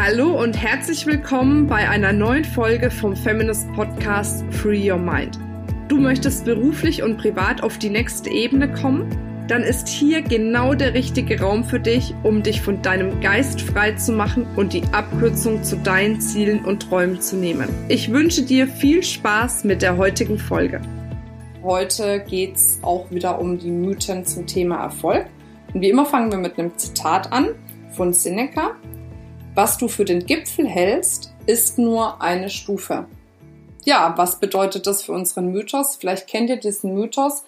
Hallo und herzlich willkommen bei einer neuen Folge vom Feminist Podcast Free Your Mind. Du möchtest beruflich und privat auf die nächste Ebene kommen? Dann ist hier genau der richtige Raum für dich, um dich von deinem Geist frei zu machen und die Abkürzung zu deinen Zielen und Träumen zu nehmen. Ich wünsche dir viel Spaß mit der heutigen Folge. Heute geht es auch wieder um die Mythen zum Thema Erfolg. Und wie immer fangen wir mit einem Zitat an von Seneca. Was du für den Gipfel hältst, ist nur eine Stufe. Ja, was bedeutet das für unseren Mythos? Vielleicht kennt ihr diesen Mythos,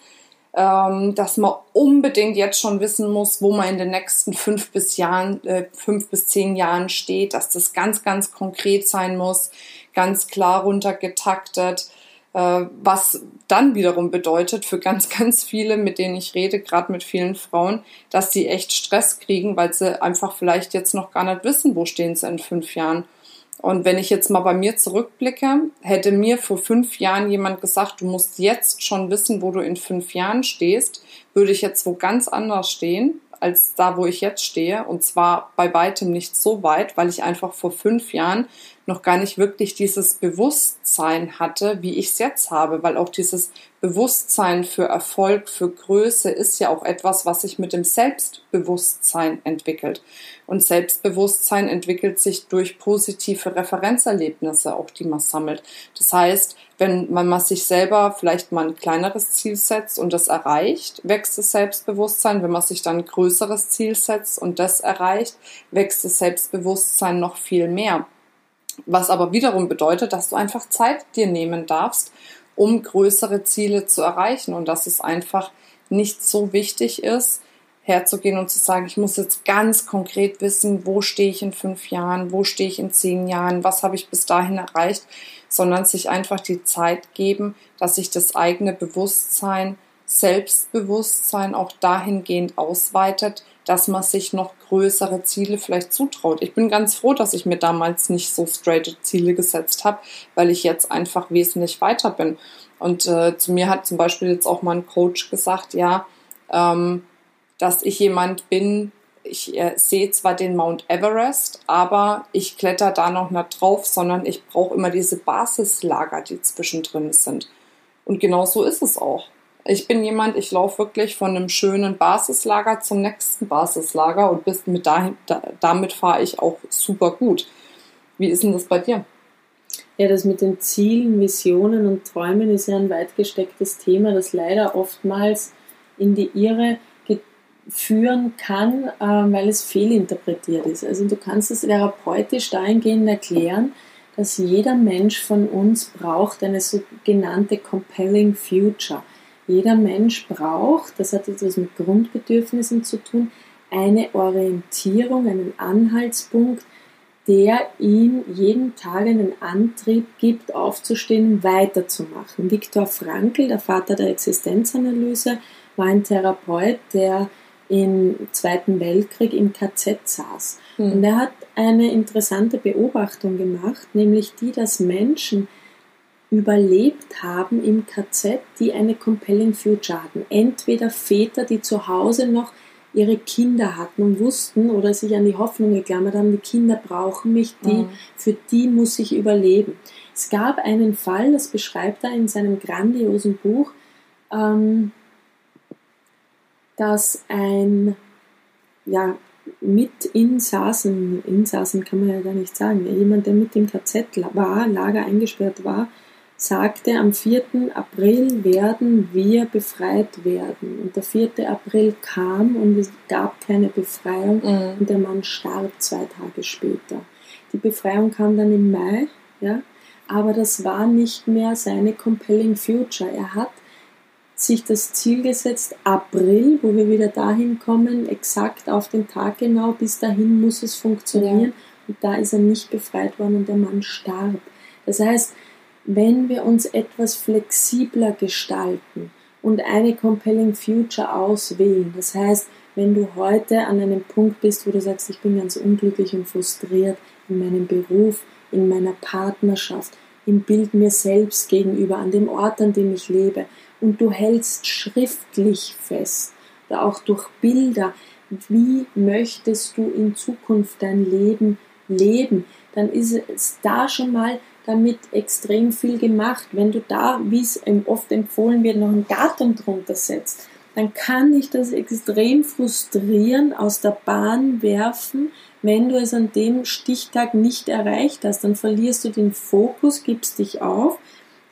ähm, dass man unbedingt jetzt schon wissen muss, wo man in den nächsten fünf bis Jahren, äh, fünf bis zehn Jahren steht, dass das ganz, ganz konkret sein muss, ganz klar runtergetaktet. Äh, was dann wiederum bedeutet für ganz, ganz viele, mit denen ich rede, gerade mit vielen Frauen, dass sie echt Stress kriegen, weil sie einfach vielleicht jetzt noch gar nicht wissen, wo stehen sie in fünf Jahren. Und wenn ich jetzt mal bei mir zurückblicke, hätte mir vor fünf Jahren jemand gesagt, du musst jetzt schon wissen, wo du in fünf Jahren stehst, würde ich jetzt wo ganz anders stehen als da, wo ich jetzt stehe. Und zwar bei weitem nicht so weit, weil ich einfach vor fünf Jahren noch gar nicht wirklich dieses Bewusstsein hatte, wie ich es jetzt habe, weil auch dieses Bewusstsein für Erfolg, für Größe ist ja auch etwas, was sich mit dem Selbstbewusstsein entwickelt. Und Selbstbewusstsein entwickelt sich durch positive Referenzerlebnisse, auch die man sammelt. Das heißt, wenn man sich selber vielleicht mal ein kleineres Ziel setzt und das erreicht, wächst das Selbstbewusstsein. Wenn man sich dann ein größeres Ziel setzt und das erreicht, wächst das Selbstbewusstsein noch viel mehr. Was aber wiederum bedeutet, dass du einfach Zeit dir nehmen darfst, um größere Ziele zu erreichen und dass es einfach nicht so wichtig ist, herzugehen und zu sagen, ich muss jetzt ganz konkret wissen, wo stehe ich in fünf Jahren, wo stehe ich in zehn Jahren, was habe ich bis dahin erreicht, sondern sich einfach die Zeit geben, dass sich das eigene Bewusstsein, Selbstbewusstsein auch dahingehend ausweitet, dass man sich noch größere Ziele vielleicht zutraut. Ich bin ganz froh, dass ich mir damals nicht so straight Ziele gesetzt habe, weil ich jetzt einfach wesentlich weiter bin. Und äh, zu mir hat zum Beispiel jetzt auch mal ein Coach gesagt, ja, ähm, dass ich jemand bin, ich äh, sehe zwar den Mount Everest, aber ich kletter da noch nicht drauf, sondern ich brauche immer diese Basislager, die zwischendrin sind. Und genau so ist es auch. Ich bin jemand, ich laufe wirklich von einem schönen Basislager zum nächsten Basislager und bis mit dahin, da, damit fahre ich auch super gut. Wie ist denn das bei dir? Ja, das mit den Zielen, Visionen und Träumen ist ja ein weit gestecktes Thema, das leider oftmals in die Irre führen kann, äh, weil es fehlinterpretiert ist. Also du kannst es therapeutisch dahingehend erklären, dass jeder Mensch von uns braucht eine sogenannte compelling future. Jeder Mensch braucht, das hat etwas mit Grundbedürfnissen zu tun, eine Orientierung, einen Anhaltspunkt, der ihm jeden Tag einen Antrieb gibt, aufzustehen, weiterzumachen. Viktor Frankl, der Vater der Existenzanalyse, war ein Therapeut, der im Zweiten Weltkrieg im KZ saß. Mhm. Und er hat eine interessante Beobachtung gemacht, nämlich die, dass Menschen überlebt haben im KZ, die eine compelling future hatten. Entweder Väter, die zu Hause noch ihre Kinder hatten und wussten oder sich an die Hoffnung geklammert haben, die Kinder brauchen mich, die, mhm. für die muss ich überleben. Es gab einen Fall, das beschreibt er in seinem grandiosen Buch, ähm, dass ein ja, mit Insassen, Insassen kann man ja gar nicht sagen, jemand, der mit dem KZ war, Lager eingesperrt war, sagte, am 4. April werden wir befreit werden. Und der 4. April kam und es gab keine Befreiung mhm. und der Mann starb zwei Tage später. Die Befreiung kam dann im Mai, ja, aber das war nicht mehr seine compelling future. Er hat sich das Ziel gesetzt, April, wo wir wieder dahin kommen, exakt auf den Tag genau, bis dahin muss es funktionieren. Ja. Und da ist er nicht befreit worden und der Mann starb. Das heißt, wenn wir uns etwas flexibler gestalten und eine Compelling Future auswählen, das heißt, wenn du heute an einem Punkt bist, wo du sagst, ich bin ganz unglücklich und frustriert in meinem Beruf, in meiner Partnerschaft, im Bild mir selbst gegenüber, an dem Ort, an dem ich lebe, und du hältst schriftlich fest oder auch durch Bilder, wie möchtest du in Zukunft dein Leben leben, dann ist es da schon mal damit extrem viel gemacht. Wenn du da, wie es oft empfohlen wird, noch ein Datum drunter setzt, dann kann dich das extrem frustrieren, aus der Bahn werfen, wenn du es an dem Stichtag nicht erreicht hast. Dann verlierst du den Fokus, gibst dich auf,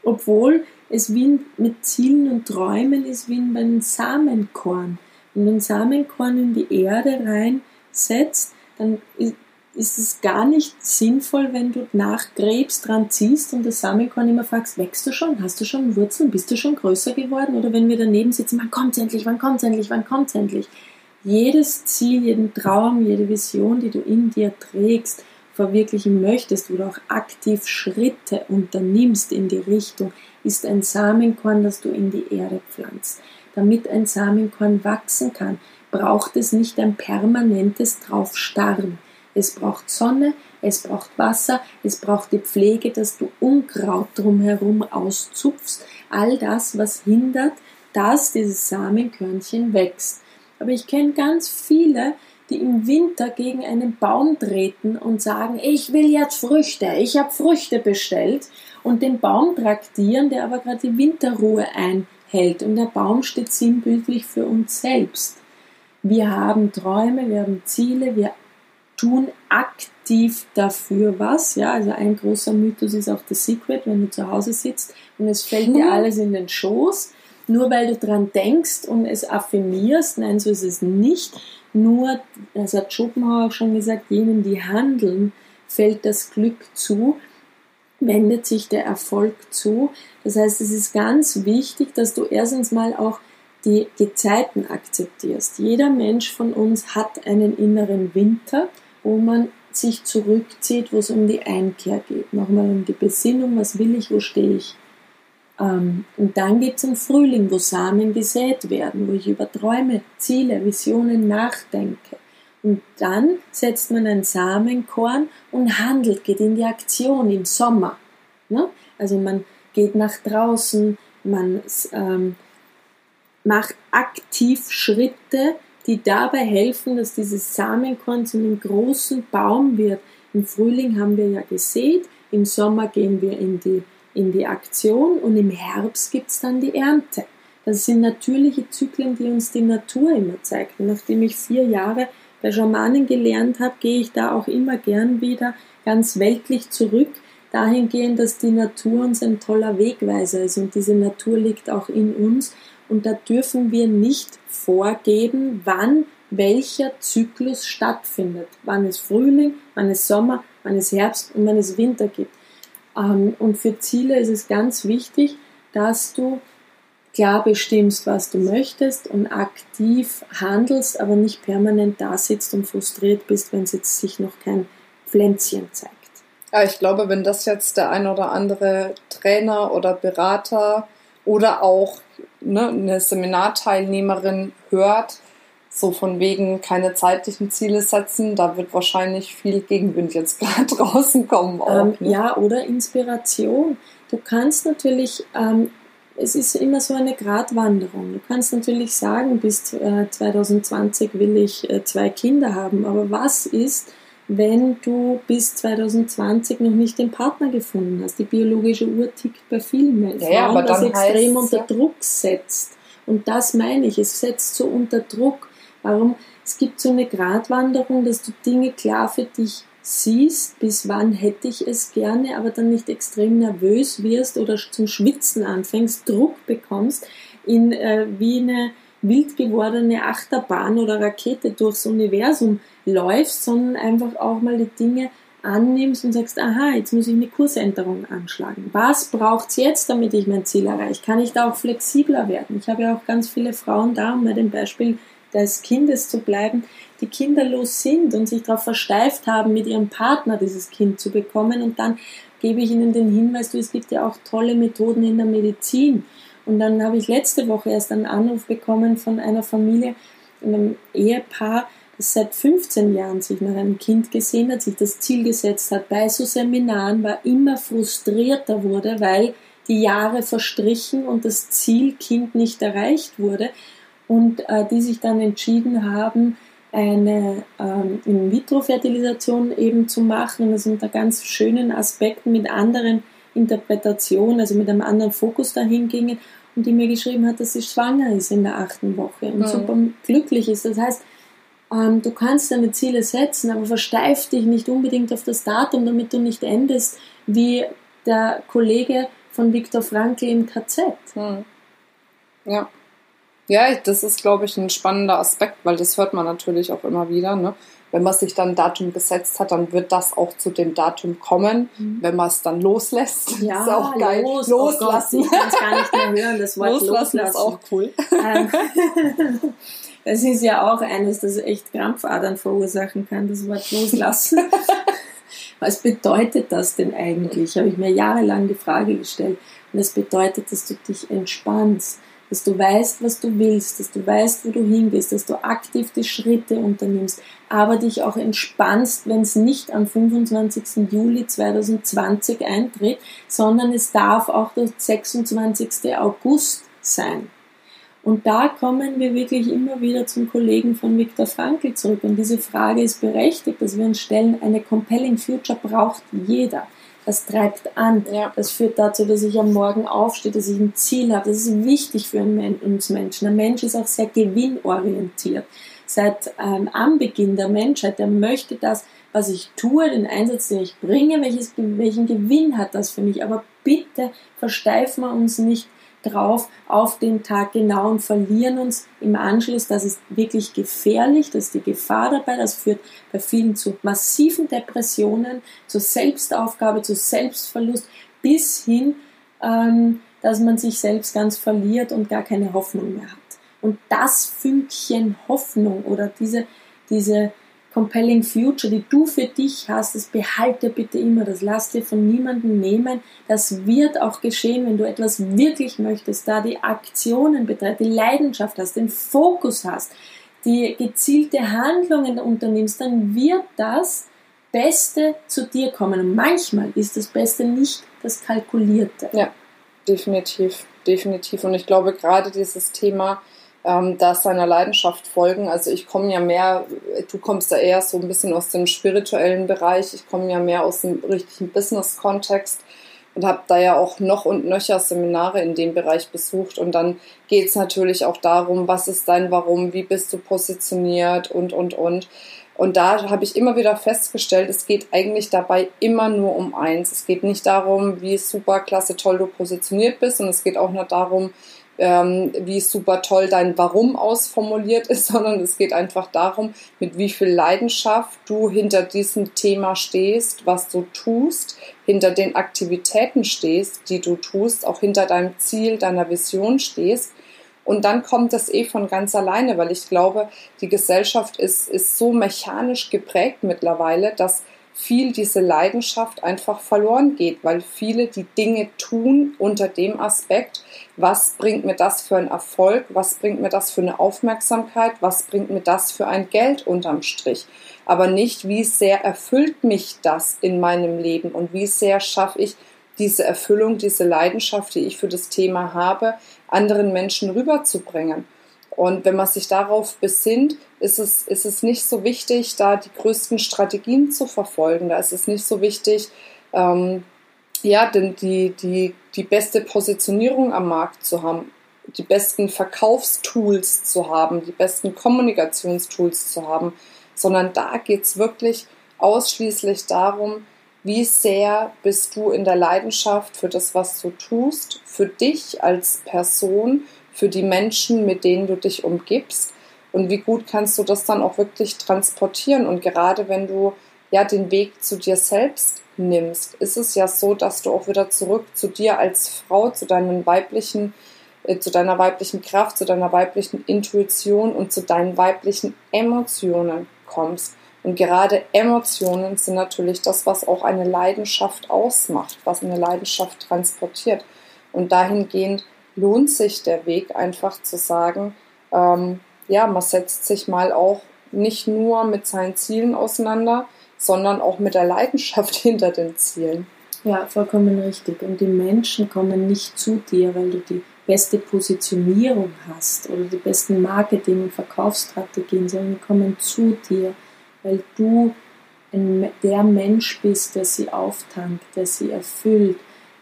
obwohl es wie mit Zielen und Träumen ist wie bei einem Samenkorn. Wenn du ein Samenkorn in die Erde reinsetzt, dann ist es gar nicht sinnvoll, wenn du nachgräbst, dran ziehst und das Samenkorn immer fragst, wächst du schon? Hast du schon Wurzeln? Bist du schon größer geworden? Oder wenn wir daneben sitzen, wann kommt's endlich? Wann kommt's endlich? Wann kommt's endlich? Jedes Ziel, jeden Traum, jede Vision, die du in dir trägst, verwirklichen möchtest, du auch aktiv Schritte unternimmst in die Richtung, ist ein Samenkorn, das du in die Erde pflanzt. Damit ein Samenkorn wachsen kann, braucht es nicht ein permanentes Draufstarren. Es braucht Sonne, es braucht Wasser, es braucht die Pflege, dass du Unkraut drumherum auszupfst. All das, was hindert, dass dieses Samenkörnchen wächst. Aber ich kenne ganz viele, die im Winter gegen einen Baum treten und sagen, ich will jetzt Früchte, ich habe Früchte bestellt und den Baum traktieren, der aber gerade die Winterruhe einhält. Und der Baum steht sinnbildlich für uns selbst. Wir haben Träume, wir haben Ziele, wir tun aktiv dafür was. Ja, also ein großer Mythos ist auch The Secret, wenn du zu Hause sitzt und es fällt dir mhm. alles in den Schoß, nur weil du dran denkst und es affirmierst. Nein, so ist es nicht. Nur, das hat Schopenhauer auch schon gesagt, jenen, die handeln, fällt das Glück zu, wendet sich der Erfolg zu. Das heißt, es ist ganz wichtig, dass du erstens mal auch die Gezeiten akzeptierst. Jeder Mensch von uns hat einen inneren Winter wo man sich zurückzieht, wo es um die Einkehr geht. Nochmal um die Besinnung, was will ich, wo stehe ich. Ähm, und dann gibt es einen Frühling, wo Samen gesät werden, wo ich über Träume, Ziele, Visionen nachdenke. Und dann setzt man ein Samenkorn und handelt, geht in die Aktion im Sommer. Ne? Also man geht nach draußen, man ähm, macht aktiv Schritte, die dabei helfen, dass dieses Samenkorn zu einem großen Baum wird. Im Frühling haben wir ja gesät, im Sommer gehen wir in die, in die Aktion und im Herbst gibt es dann die Ernte. Das sind natürliche Zyklen, die uns die Natur immer zeigt. Und nachdem ich vier Jahre bei Schamanen gelernt habe, gehe ich da auch immer gern wieder ganz weltlich zurück, dahingehend, dass die Natur uns ein toller Wegweiser ist und diese Natur liegt auch in uns und da dürfen wir nicht vorgeben, wann welcher Zyklus stattfindet. Wann es Frühling, wann es Sommer, wann es Herbst und wann es Winter gibt. Ähm, und für Ziele ist es ganz wichtig, dass du klar bestimmst, was du möchtest und aktiv handelst, aber nicht permanent da sitzt und frustriert bist, wenn es jetzt sich noch kein Pflänzchen zeigt. Ja, ich glaube, wenn das jetzt der ein oder andere Trainer oder Berater oder auch ne, eine Seminarteilnehmerin hört, so von wegen keine zeitlichen Ziele setzen, da wird wahrscheinlich viel Gegenwind jetzt gerade draußen kommen. Auch, ähm, ne? Ja, oder Inspiration. Du kannst natürlich, ähm, es ist immer so eine Gratwanderung. Du kannst natürlich sagen, bis äh, 2020 will ich äh, zwei Kinder haben, aber was ist, wenn du bis 2020 noch nicht den Partner gefunden hast. Die biologische Uhr tickt bei vielen Menschen, ja, ja, das extrem unter ja. Druck setzt. Und das meine ich, es setzt so unter Druck. Warum? Es gibt so eine Gratwanderung, dass du Dinge klar für dich siehst, bis wann hätte ich es gerne, aber dann nicht extrem nervös wirst oder zum Schwitzen anfängst, Druck bekommst, in äh, wie eine wild gewordene Achterbahn oder Rakete durchs Universum läufst, sondern einfach auch mal die Dinge annimmst und sagst, aha, jetzt muss ich eine Kursänderung anschlagen. Was braucht's jetzt, damit ich mein Ziel erreiche? Kann ich da auch flexibler werden? Ich habe ja auch ganz viele Frauen da, um bei dem Beispiel des Kindes zu bleiben, die kinderlos sind und sich darauf versteift haben, mit ihrem Partner dieses Kind zu bekommen. Und dann gebe ich ihnen den Hinweis, du, es gibt ja auch tolle Methoden in der Medizin. Und dann habe ich letzte Woche erst einen Anruf bekommen von einer Familie, einem Ehepaar, das seit 15 Jahren sich nach einem Kind gesehen hat, sich das Ziel gesetzt hat, bei so Seminaren war, immer frustrierter wurde, weil die Jahre verstrichen und das Ziel Kind nicht erreicht wurde und äh, die sich dann entschieden haben, eine ähm, In-vitro-Fertilisation eben zu machen. Das unter ganz schönen Aspekten mit anderen Interpretationen, also mit einem anderen Fokus dahin gingen und die mir geschrieben hat, dass sie schwanger ist in der achten Woche und mhm. super glücklich ist. Das heißt, ähm, du kannst deine Ziele setzen, aber versteif dich nicht unbedingt auf das Datum, damit du nicht endest wie der Kollege von Viktor Frankl im KZ. Mhm. Ja. Ja, das ist, glaube ich, ein spannender Aspekt, weil das hört man natürlich auch immer wieder. Ne? Wenn man sich dann ein Datum gesetzt hat, dann wird das auch zu dem Datum kommen. Mhm. Wenn man es dann loslässt, ja, ist auch geil. Los, loslassen. Oh Gott, ich kann es gar nicht mehr hören, das Wort loslassen. loslassen. ist auch cool. Ähm, das ist ja auch eines, das echt Krampfadern verursachen kann, das Wort loslassen. Was bedeutet das denn eigentlich? Habe ich mir jahrelang die Frage gestellt. Und das bedeutet, dass du dich entspannst, dass du weißt, was du willst, dass du weißt, wo du hingehst, dass du aktiv die Schritte unternimmst, aber dich auch entspannst, wenn es nicht am 25. Juli 2020 eintritt, sondern es darf auch der 26. August sein. Und da kommen wir wirklich immer wieder zum Kollegen von Viktor Frankl zurück. Und diese Frage ist berechtigt, dass wir uns stellen, eine Compelling Future braucht jeder das treibt an. Ja. Das führt dazu, dass ich am Morgen aufstehe, dass ich ein Ziel habe. Das ist wichtig für uns Menschen. Der Mensch ist auch sehr gewinnorientiert. Seit ähm, Anbeginn der Menschheit, der möchte das, was ich tue, den Einsatz, den ich bringe, welches, welchen Gewinn hat das für mich. Aber bitte versteifen wir uns nicht drauf auf den Tag genau und verlieren uns im Anschluss. Das ist wirklich gefährlich, das ist die Gefahr dabei. Das führt bei vielen zu massiven Depressionen, zur Selbstaufgabe, zu Selbstverlust bis hin, ähm, dass man sich selbst ganz verliert und gar keine Hoffnung mehr hat. Und das Fünkchen Hoffnung oder diese, diese compelling future, die du für dich hast, das behalte bitte immer, das lass dir von niemandem nehmen. Das wird auch geschehen, wenn du etwas wirklich möchtest, da die Aktionen betreibst, die Leidenschaft hast, den Fokus hast, die gezielte Handlungen unternimmst, dann wird das Beste zu dir kommen. Und manchmal ist das Beste nicht das Kalkulierte. Ja, definitiv, definitiv. Und ich glaube gerade dieses Thema, ähm, da seiner Leidenschaft folgen. Also ich komme ja mehr, du kommst ja eher so ein bisschen aus dem spirituellen Bereich, ich komme ja mehr aus dem richtigen Business-Kontext und habe da ja auch noch und nöcher Seminare in dem Bereich besucht. Und dann geht es natürlich auch darum, was ist dein Warum, wie bist du positioniert und, und, und. Und da habe ich immer wieder festgestellt, es geht eigentlich dabei immer nur um eins. Es geht nicht darum, wie super klasse toll du positioniert bist und es geht auch nicht darum, ähm, wie super toll dein Warum ausformuliert ist, sondern es geht einfach darum, mit wie viel Leidenschaft du hinter diesem Thema stehst, was du tust, hinter den Aktivitäten stehst, die du tust, auch hinter deinem Ziel, deiner Vision stehst. Und dann kommt das eh von ganz alleine, weil ich glaube, die Gesellschaft ist, ist so mechanisch geprägt mittlerweile, dass viel diese Leidenschaft einfach verloren geht, weil viele die Dinge tun unter dem Aspekt, was bringt mir das für einen Erfolg, was bringt mir das für eine Aufmerksamkeit, was bringt mir das für ein Geld unterm Strich, aber nicht, wie sehr erfüllt mich das in meinem Leben und wie sehr schaffe ich diese Erfüllung, diese Leidenschaft, die ich für das Thema habe, anderen Menschen rüberzubringen. Und wenn man sich darauf besinnt, ist es, ist es nicht so wichtig, da die größten Strategien zu verfolgen. Da ist es nicht so wichtig, ähm, ja, denn die, die, die beste Positionierung am Markt zu haben, die besten Verkaufstools zu haben, die besten Kommunikationstools zu haben, sondern da geht es wirklich ausschließlich darum, wie sehr bist du in der Leidenschaft für das, was du tust, für dich als Person, für die Menschen, mit denen du dich umgibst und wie gut kannst du das dann auch wirklich transportieren und gerade wenn du ja den Weg zu dir selbst nimmst, ist es ja so, dass du auch wieder zurück zu dir als Frau, zu deinen weiblichen äh, zu deiner weiblichen Kraft, zu deiner weiblichen Intuition und zu deinen weiblichen Emotionen kommst. Und gerade Emotionen sind natürlich das, was auch eine Leidenschaft ausmacht, was eine Leidenschaft transportiert. Und dahingehend lohnt sich der Weg einfach zu sagen, ähm, ja, man setzt sich mal auch nicht nur mit seinen Zielen auseinander, sondern auch mit der Leidenschaft hinter den Zielen. Ja, vollkommen richtig. Und die Menschen kommen nicht zu dir, weil du die beste Positionierung hast oder die besten Marketing- und Verkaufsstrategien, sondern die kommen zu dir, weil du der Mensch bist, der sie auftankt, der sie erfüllt,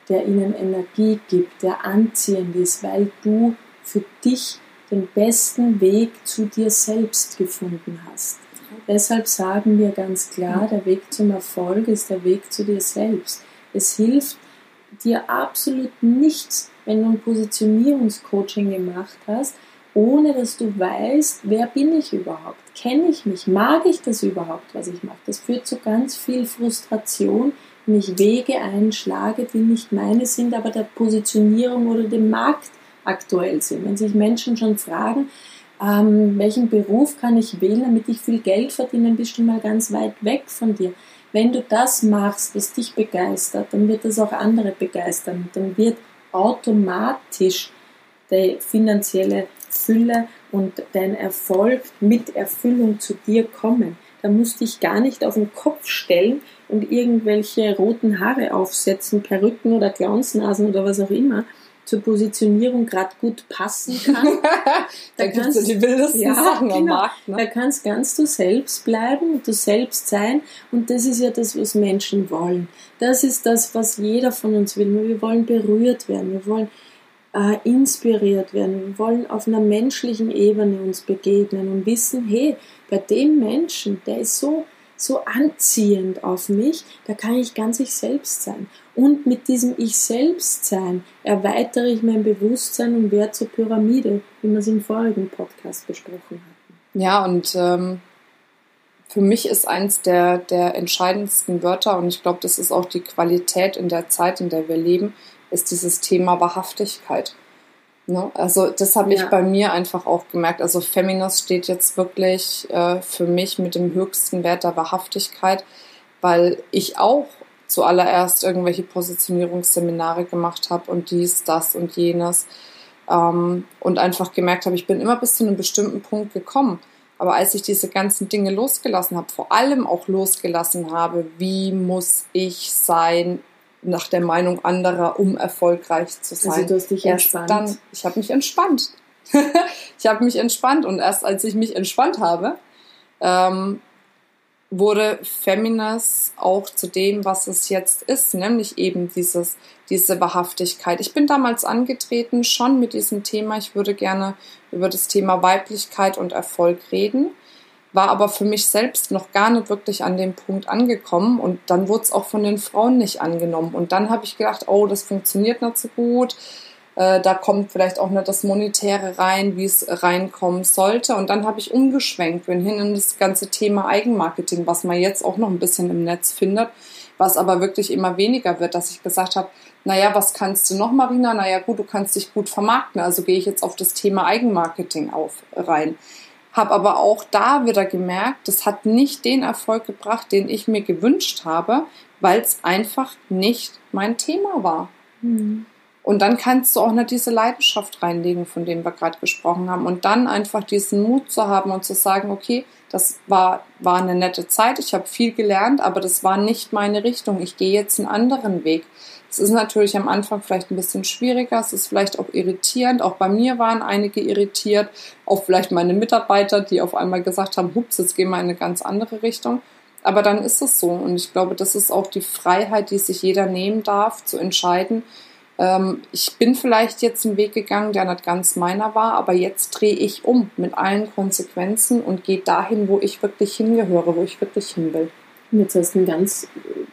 der ihnen Energie gibt, der anziehend ist, weil du für dich den besten Weg zu dir selbst gefunden hast. Deshalb sagen wir ganz klar, der Weg zum Erfolg ist der Weg zu dir selbst. Es hilft dir absolut nichts, wenn du ein Positionierungscoaching gemacht hast, ohne dass du weißt, wer bin ich überhaupt? Kenne ich mich? Mag ich das überhaupt, was ich mache? Das führt zu ganz viel Frustration, wenn ich Wege einschlage, die nicht meine sind, aber der Positionierung oder dem Markt aktuell sind. Wenn sich Menschen schon fragen, ähm, welchen Beruf kann ich wählen, damit ich viel Geld verdiene, bist du mal ganz weit weg von dir. Wenn du das machst, was dich begeistert, dann wird das auch andere begeistern. Dann wird automatisch die finanzielle Fülle und dein Erfolg mit Erfüllung zu dir kommen. Da musst du dich gar nicht auf den Kopf stellen und irgendwelche roten Haare aufsetzen, Perücken oder Clownsnasen oder was auch immer, zur Positionierung gerade gut passen kann. da, gibt es die wildesten ja, Sachen genau. am Markt. Ne? Da kannst ganz du selbst bleiben, du selbst sein und das ist ja das, was Menschen wollen. Das ist das, was jeder von uns will. Wir wollen berührt werden, wir wollen äh, inspiriert werden, wir wollen auf einer menschlichen Ebene uns begegnen und wissen, hey, bei dem Menschen, der ist so so anziehend auf mich, da kann ich ganz ich selbst sein. Und mit diesem Ich selbst sein erweitere ich mein Bewusstsein und werde zur Pyramide, wie wir es im vorigen Podcast besprochen hatten. Ja, und ähm, für mich ist eins der, der entscheidendsten Wörter, und ich glaube, das ist auch die Qualität in der Zeit, in der wir leben, ist dieses Thema Wahrhaftigkeit. Ne? Also das habe ich ja. bei mir einfach auch gemerkt. Also Feminist steht jetzt wirklich äh, für mich mit dem höchsten Wert der Wahrhaftigkeit, weil ich auch zuallererst irgendwelche Positionierungsseminare gemacht habe und dies, das und jenes ähm, und einfach gemerkt habe, ich bin immer bis zu einem bestimmten Punkt gekommen. Aber als ich diese ganzen Dinge losgelassen habe, vor allem auch losgelassen habe, wie muss ich sein, nach der Meinung anderer, um erfolgreich zu sein. Also du hast dich erst entspannt. Dann, ich habe mich entspannt. ich habe mich entspannt und erst als ich mich entspannt habe, ähm, wurde Feminas auch zu dem, was es jetzt ist, nämlich eben dieses, diese Wahrhaftigkeit. Ich bin damals angetreten schon mit diesem Thema. Ich würde gerne über das Thema Weiblichkeit und Erfolg reden war aber für mich selbst noch gar nicht wirklich an dem Punkt angekommen und dann wurde es auch von den Frauen nicht angenommen. Und dann habe ich gedacht, oh, das funktioniert nicht so gut. Äh, da kommt vielleicht auch nicht das Monetäre rein, wie es reinkommen sollte. Und dann habe ich umgeschwenkt, bin hin in das ganze Thema Eigenmarketing, was man jetzt auch noch ein bisschen im Netz findet, was aber wirklich immer weniger wird, dass ich gesagt habe, naja, was kannst du noch, Marina? Naja, gut, du kannst dich gut vermarkten. Also gehe ich jetzt auf das Thema Eigenmarketing auf rein habe aber auch da wieder gemerkt, das hat nicht den Erfolg gebracht, den ich mir gewünscht habe, weil es einfach nicht mein Thema war. Mhm. Und dann kannst du auch nicht diese Leidenschaft reinlegen, von dem wir gerade gesprochen haben. Und dann einfach diesen Mut zu haben und zu sagen, okay, das war, war eine nette Zeit, ich habe viel gelernt, aber das war nicht meine Richtung. Ich gehe jetzt einen anderen Weg. Es ist natürlich am Anfang vielleicht ein bisschen schwieriger, es ist vielleicht auch irritierend. Auch bei mir waren einige irritiert, auch vielleicht meine Mitarbeiter, die auf einmal gesagt haben, hups, jetzt gehen wir in eine ganz andere Richtung. Aber dann ist es so. Und ich glaube, das ist auch die Freiheit, die sich jeder nehmen darf, zu entscheiden. Ähm, ich bin vielleicht jetzt einen Weg gegangen, der nicht ganz meiner war, aber jetzt drehe ich um mit allen Konsequenzen und gehe dahin, wo ich wirklich hingehöre, wo ich wirklich hin will. Jetzt hast du ein ganz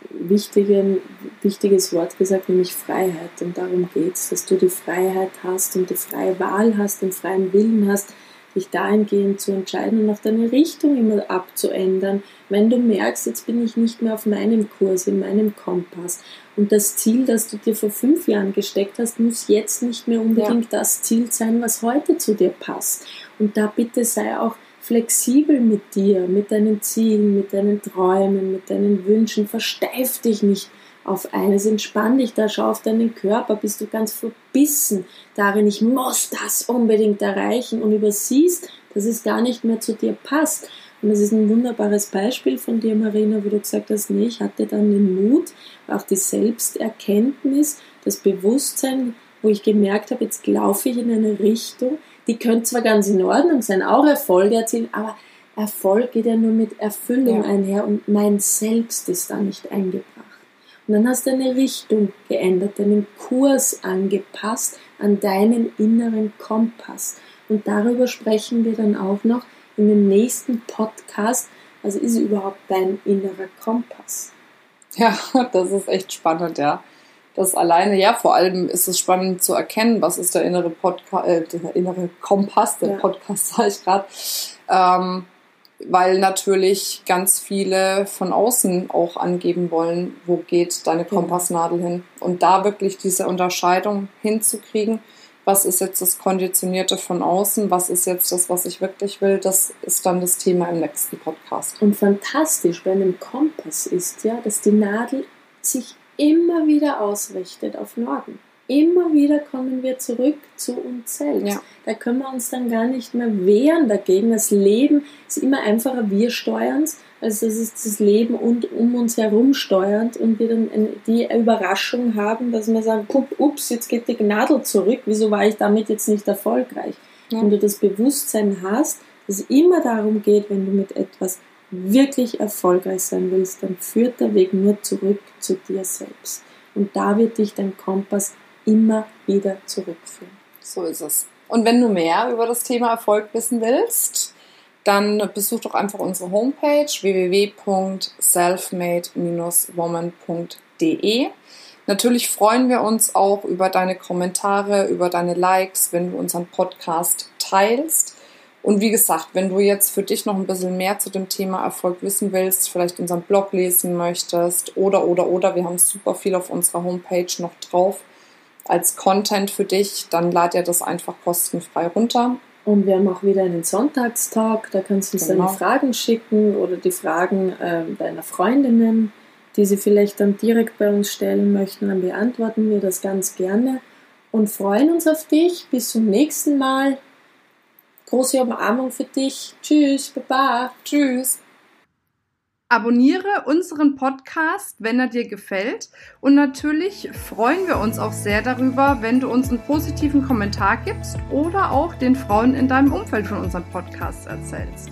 wichtigen, wichtiges Wort gesagt, nämlich Freiheit. Und darum geht es, dass du die Freiheit hast und die freie Wahl hast, den freien Willen hast, dich dahingehend zu entscheiden und auch deine Richtung immer abzuändern, wenn du merkst, jetzt bin ich nicht mehr auf meinem Kurs, in meinem Kompass. Und das Ziel, das du dir vor fünf Jahren gesteckt hast, muss jetzt nicht mehr unbedingt ja. das Ziel sein, was heute zu dir passt. Und da bitte sei auch flexibel mit dir, mit deinen Zielen, mit deinen Träumen, mit deinen Wünschen. Versteif dich nicht auf eines, entspann dich da, schau auf deinen Körper, bist du ganz verbissen darin, ich muss das unbedingt erreichen und übersiehst, dass es gar nicht mehr zu dir passt. Und das ist ein wunderbares Beispiel von dir, Marina, wo du gesagt hast, nee, ich hatte dann den Mut, auch die Selbsterkenntnis, das Bewusstsein, wo ich gemerkt habe, jetzt laufe ich in eine Richtung, die könnte zwar ganz in Ordnung sein, auch Erfolge erzielen, aber Erfolg geht ja nur mit Erfüllung ja. einher und mein Selbst ist da nicht eingebracht. Und dann hast du eine Richtung geändert, deinen Kurs angepasst an deinen inneren Kompass. Und darüber sprechen wir dann auch noch in dem nächsten Podcast. Was ist überhaupt dein innerer Kompass? Ja, das ist echt spannend, ja. Das alleine, ja, vor allem ist es spannend zu erkennen, was ist der innere Podcast, äh, der innere Kompass, der ja. Podcast, sage ich gerade. Ähm, weil natürlich ganz viele von außen auch angeben wollen, wo geht deine Kompassnadel hin. Und da wirklich diese Unterscheidung hinzukriegen, was ist jetzt das Konditionierte von außen, was ist jetzt das, was ich wirklich will, das ist dann das Thema im nächsten Podcast. Und fantastisch bei einem Kompass ist ja, dass die Nadel sich immer wieder ausrichtet auf Norden. Immer wieder kommen wir zurück zu uns selbst. Ja. Da können wir uns dann gar nicht mehr wehren dagegen. Das Leben ist immer einfacher, wir steuern es, als dass es das Leben und um uns herum steuert und wir dann die Überraschung haben, dass wir sagen, ups, jetzt geht die Nadel zurück, wieso war ich damit jetzt nicht erfolgreich? Ja. Wenn du das Bewusstsein hast, dass es immer darum geht, wenn du mit etwas wirklich erfolgreich sein willst, dann führt der Weg nur zurück zu dir selbst. Und da wird dich dein Kompass immer wieder zurückführen. So ist es. Und wenn du mehr über das Thema Erfolg wissen willst, dann besuch doch einfach unsere Homepage www.selfmade-woman.de. Natürlich freuen wir uns auch über deine Kommentare, über deine Likes, wenn du unseren Podcast teilst. Und wie gesagt, wenn du jetzt für dich noch ein bisschen mehr zu dem Thema Erfolg wissen willst, vielleicht unseren Blog lesen möchtest oder, oder, oder, wir haben super viel auf unserer Homepage noch drauf, als Content für dich, dann lad dir das einfach kostenfrei runter. Und wir haben auch wieder einen Sonntagstalk, da kannst du uns genau. deine Fragen schicken oder die Fragen äh, deiner Freundinnen, die sie vielleicht dann direkt bei uns stellen möchten, dann beantworten wir das ganz gerne und freuen uns auf dich. Bis zum nächsten Mal. Große Umarmung für dich. Tschüss, Baba. Tschüss. Abonniere unseren Podcast, wenn er dir gefällt. Und natürlich freuen wir uns auch sehr darüber, wenn du uns einen positiven Kommentar gibst oder auch den Frauen in deinem Umfeld von unserem Podcast erzählst.